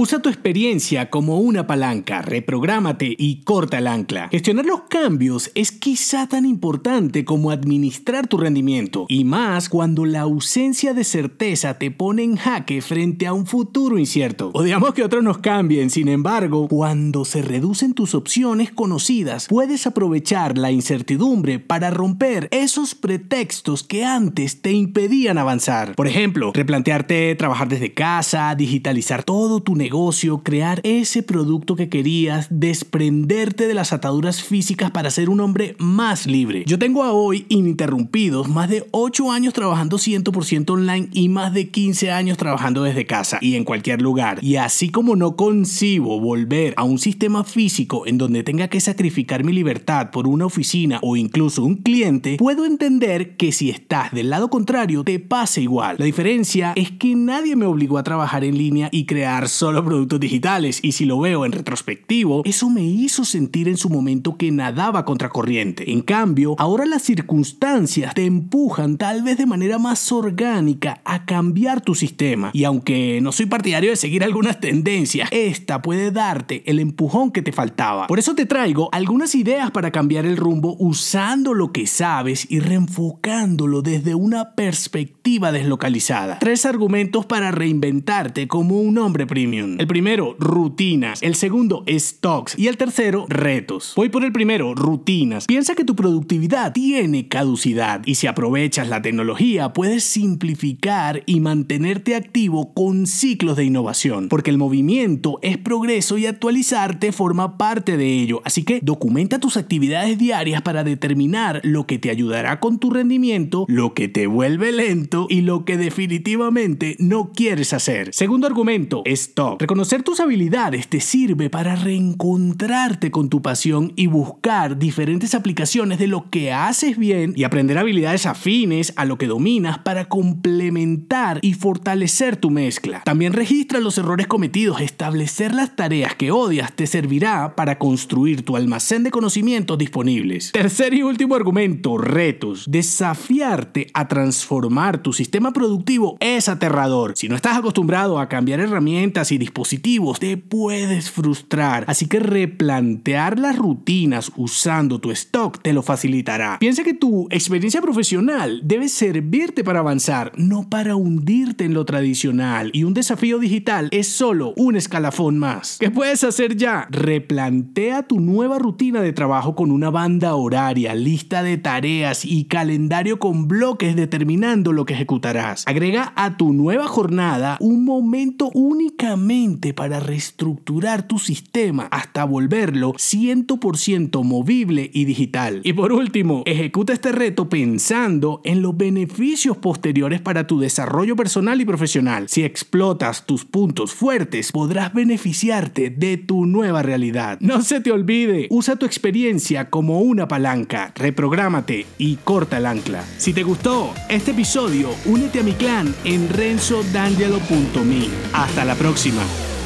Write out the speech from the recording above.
Usa tu experiencia como una palanca, reprográmate y corta el ancla. Gestionar los cambios es quizá tan importante como administrar tu rendimiento, y más cuando la ausencia de certeza te pone en jaque frente a un futuro incierto. Odiamos que otros nos cambien, sin embargo, cuando se reducen tus opciones conocidas, puedes aprovechar la incertidumbre para romper esos pretextos que antes te impedían avanzar. Por ejemplo, replantearte trabajar desde casa, digitalizar todo tu negocio, negocio, crear ese producto que querías, desprenderte de las ataduras físicas para ser un hombre más libre. Yo tengo a hoy ininterrumpidos más de 8 años trabajando 100% online y más de 15 años trabajando desde casa y en cualquier lugar. Y así como no concibo volver a un sistema físico en donde tenga que sacrificar mi libertad por una oficina o incluso un cliente, puedo entender que si estás del lado contrario te pase igual. La diferencia es que nadie me obligó a trabajar en línea y crear solo productos digitales y si lo veo en retrospectivo, eso me hizo sentir en su momento que nadaba contracorriente. En cambio, ahora las circunstancias te empujan tal vez de manera más orgánica a cambiar tu sistema. Y aunque no soy partidario de seguir algunas tendencias, esta puede darte el empujón que te faltaba. Por eso te traigo algunas ideas para cambiar el rumbo usando lo que sabes y reenfocándolo desde una perspectiva deslocalizada. Tres argumentos para reinventarte como un hombre premium. El primero, rutinas. El segundo, stocks. Y el tercero, retos. Voy por el primero, rutinas. Piensa que tu productividad tiene caducidad y si aprovechas la tecnología puedes simplificar y mantenerte activo con ciclos de innovación. Porque el movimiento es progreso y actualizarte forma parte de ello. Así que documenta tus actividades diarias para determinar lo que te ayudará con tu rendimiento, lo que te vuelve lento y lo que definitivamente no quieres hacer. Segundo argumento, stocks. Reconocer tus habilidades te sirve para reencontrarte con tu pasión y buscar diferentes aplicaciones de lo que haces bien y aprender habilidades afines a lo que dominas para complementar y fortalecer tu mezcla. También registra los errores cometidos. Establecer las tareas que odias te servirá para construir tu almacén de conocimientos disponibles. Tercer y último argumento, retos. Desafiarte a transformar tu sistema productivo es aterrador. Si no estás acostumbrado a cambiar herramientas y dispositivos, te puedes frustrar. Así que replantear las rutinas usando tu stock te lo facilitará. Piensa que tu experiencia profesional debe servirte para avanzar, no para hundirte en lo tradicional. Y un desafío digital es solo un escalafón más. ¿Qué puedes hacer ya? Replantea tu nueva rutina de trabajo con una banda horaria, lista de tareas y calendario con bloques determinando lo que ejecutarás. Agrega a tu nueva jornada un momento únicamente para reestructurar tu sistema hasta volverlo 100% movible y digital. Y por último, ejecuta este reto pensando en los beneficios posteriores para tu desarrollo personal y profesional. Si explotas tus puntos fuertes, podrás beneficiarte de tu nueva realidad. No se te olvide, usa tu experiencia como una palanca, reprográmate y corta el ancla. Si te gustó este episodio, únete a mi clan en renzodangelo.me. Hasta la próxima. Now.